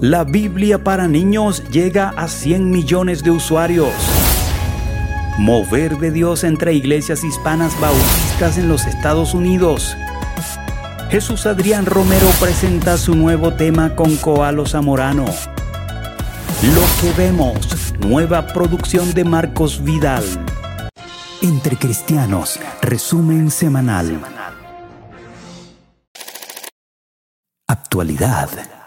La Biblia para niños llega a 100 millones de usuarios. Mover de Dios entre iglesias hispanas bautistas en los Estados Unidos. Jesús Adrián Romero presenta su nuevo tema con Coalo Zamorano. Lo que vemos, nueva producción de Marcos Vidal. Entre Cristianos, resumen semanal. Actualidad.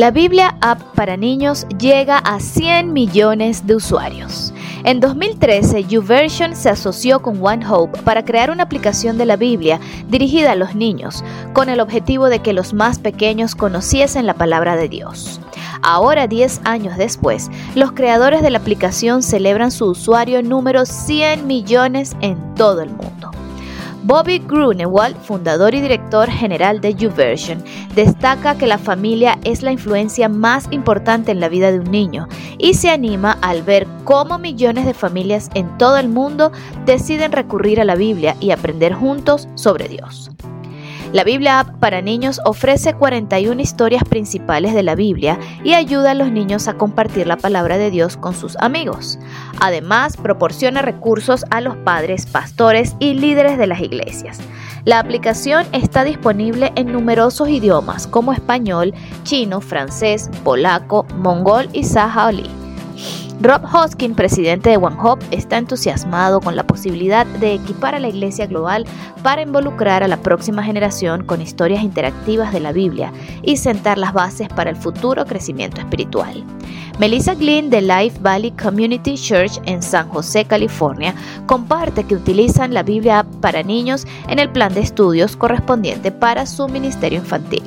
La Biblia App para niños llega a 100 millones de usuarios. En 2013, YouVersion se asoció con One Hope para crear una aplicación de la Biblia dirigida a los niños, con el objetivo de que los más pequeños conociesen la palabra de Dios. Ahora, 10 años después, los creadores de la aplicación celebran su usuario número 100 millones en todo el mundo. Bobby Grunewald, fundador y director general de YouVersion, destaca que la familia es la influencia más importante en la vida de un niño y se anima al ver cómo millones de familias en todo el mundo deciden recurrir a la Biblia y aprender juntos sobre Dios. La Biblia App para niños ofrece 41 historias principales de la Biblia y ayuda a los niños a compartir la palabra de Dios con sus amigos. Además, proporciona recursos a los padres, pastores y líderes de las iglesias. La aplicación está disponible en numerosos idiomas como español, chino, francés, polaco, mongol y sahaolí. Rob Hoskin, presidente de One Hope, está entusiasmado con la posibilidad de equipar a la Iglesia Global para involucrar a la próxima generación con historias interactivas de la Biblia y sentar las bases para el futuro crecimiento espiritual. Melissa Glynn de Life Valley Community Church en San José, California, comparte que utilizan la Biblia para niños en el plan de estudios correspondiente para su ministerio infantil.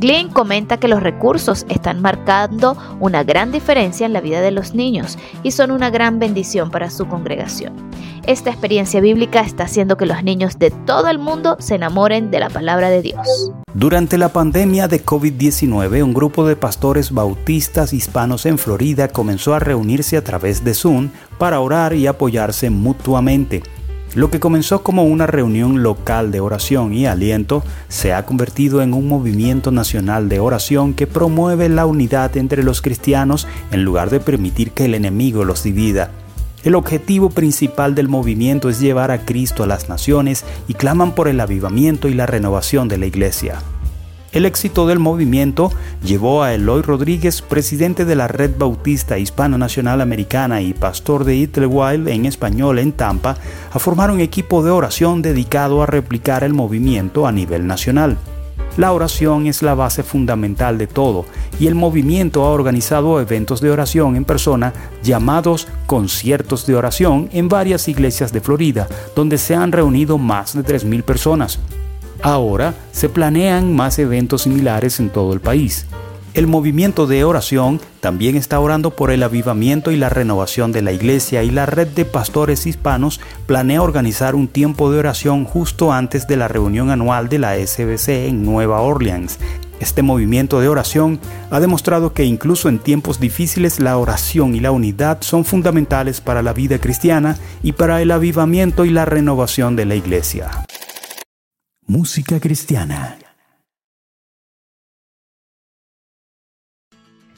Glynn comenta que los recursos están marcando una gran diferencia en la vida de los niños y son una gran bendición para su congregación. Esta experiencia bíblica está haciendo que los niños de todo el mundo se enamoren de la palabra de Dios. Durante la pandemia de COVID-19, un grupo de pastores bautistas hispanos en Florida comenzó a reunirse a través de Zoom para orar y apoyarse mutuamente. Lo que comenzó como una reunión local de oración y aliento se ha convertido en un movimiento nacional de oración que promueve la unidad entre los cristianos en lugar de permitir que el enemigo los divida. El objetivo principal del movimiento es llevar a Cristo a las naciones y claman por el avivamiento y la renovación de la iglesia. El éxito del movimiento llevó a Eloy Rodríguez, presidente de la Red Bautista Hispano Nacional Americana y pastor de Idlewild en español en Tampa, a formar un equipo de oración dedicado a replicar el movimiento a nivel nacional. La oración es la base fundamental de todo y el movimiento ha organizado eventos de oración en persona llamados conciertos de oración en varias iglesias de Florida, donde se han reunido más de 3.000 personas. Ahora se planean más eventos similares en todo el país. El movimiento de oración también está orando por el avivamiento y la renovación de la iglesia y la red de pastores hispanos planea organizar un tiempo de oración justo antes de la reunión anual de la SBC en Nueva Orleans. Este movimiento de oración ha demostrado que incluso en tiempos difíciles la oración y la unidad son fundamentales para la vida cristiana y para el avivamiento y la renovación de la iglesia. Música cristiana.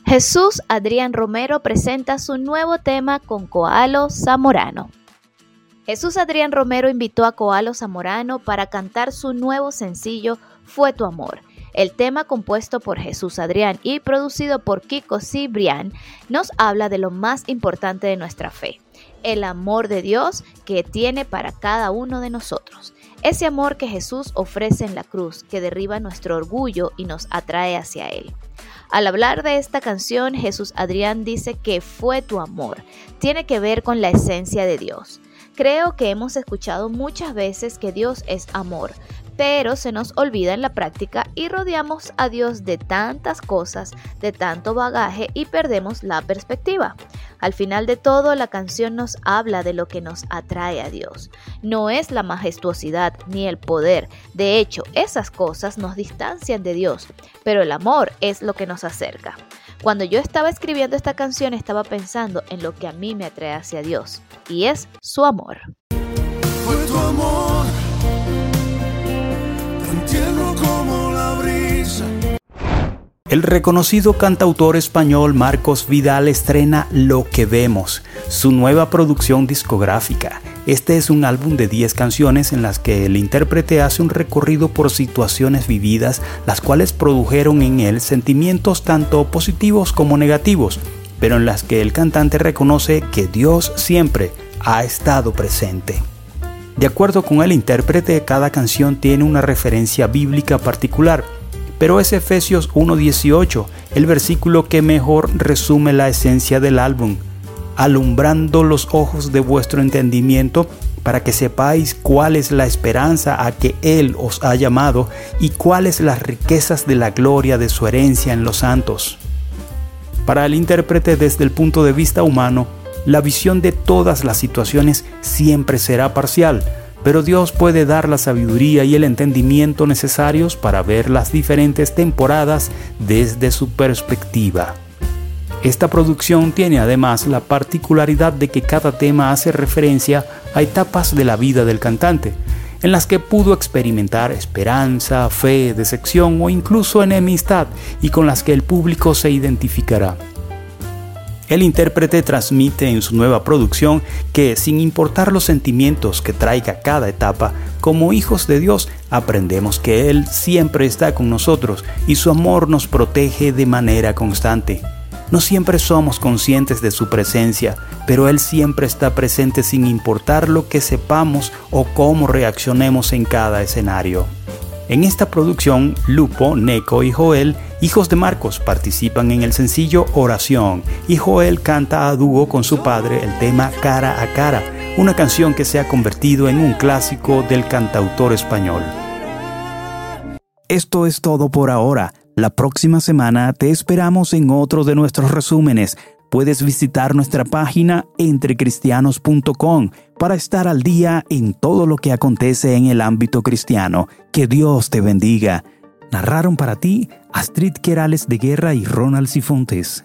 Jesús Adrián Romero presenta su nuevo tema con Coalo Zamorano. Jesús Adrián Romero invitó a Coalo Zamorano para cantar su nuevo sencillo Fue tu amor. El tema compuesto por Jesús Adrián y producido por Kiko Cibrián nos habla de lo más importante de nuestra fe, el amor de Dios que tiene para cada uno de nosotros. Ese amor que Jesús ofrece en la cruz, que derriba nuestro orgullo y nos atrae hacia Él. Al hablar de esta canción, Jesús Adrián dice que fue tu amor. Tiene que ver con la esencia de Dios. Creo que hemos escuchado muchas veces que Dios es amor, pero se nos olvida en la práctica y rodeamos a Dios de tantas cosas, de tanto bagaje y perdemos la perspectiva. Al final de todo, la canción nos habla de lo que nos atrae a Dios. No es la majestuosidad ni el poder. De hecho, esas cosas nos distancian de Dios, pero el amor es lo que nos acerca. Cuando yo estaba escribiendo esta canción estaba pensando en lo que a mí me atrae hacia Dios, y es su amor. El reconocido cantautor español Marcos Vidal estrena Lo que vemos, su nueva producción discográfica. Este es un álbum de 10 canciones en las que el intérprete hace un recorrido por situaciones vividas, las cuales produjeron en él sentimientos tanto positivos como negativos, pero en las que el cantante reconoce que Dios siempre ha estado presente. De acuerdo con el intérprete, cada canción tiene una referencia bíblica particular pero es Efesios 1.18, el versículo que mejor resume la esencia del álbum, alumbrando los ojos de vuestro entendimiento para que sepáis cuál es la esperanza a que Él os ha llamado y cuáles las riquezas de la gloria de su herencia en los santos. Para el intérprete desde el punto de vista humano, la visión de todas las situaciones siempre será parcial, pero Dios puede dar la sabiduría y el entendimiento necesarios para ver las diferentes temporadas desde su perspectiva. Esta producción tiene además la particularidad de que cada tema hace referencia a etapas de la vida del cantante, en las que pudo experimentar esperanza, fe, decepción o incluso enemistad y con las que el público se identificará. El intérprete transmite en su nueva producción que, sin importar los sentimientos que traiga cada etapa, como hijos de Dios aprendemos que Él siempre está con nosotros y su amor nos protege de manera constante. No siempre somos conscientes de su presencia, pero Él siempre está presente sin importar lo que sepamos o cómo reaccionemos en cada escenario. En esta producción, Lupo, Neko y Joel, hijos de Marcos, participan en el sencillo Oración y Joel canta a dúo con su padre el tema Cara a Cara, una canción que se ha convertido en un clásico del cantautor español. Esto es todo por ahora. La próxima semana te esperamos en otro de nuestros resúmenes Puedes visitar nuestra página entrecristianos.com para estar al día en todo lo que acontece en el ámbito cristiano. Que Dios te bendiga. Narraron para ti Astrid Querales de Guerra y Ronald Sifontes.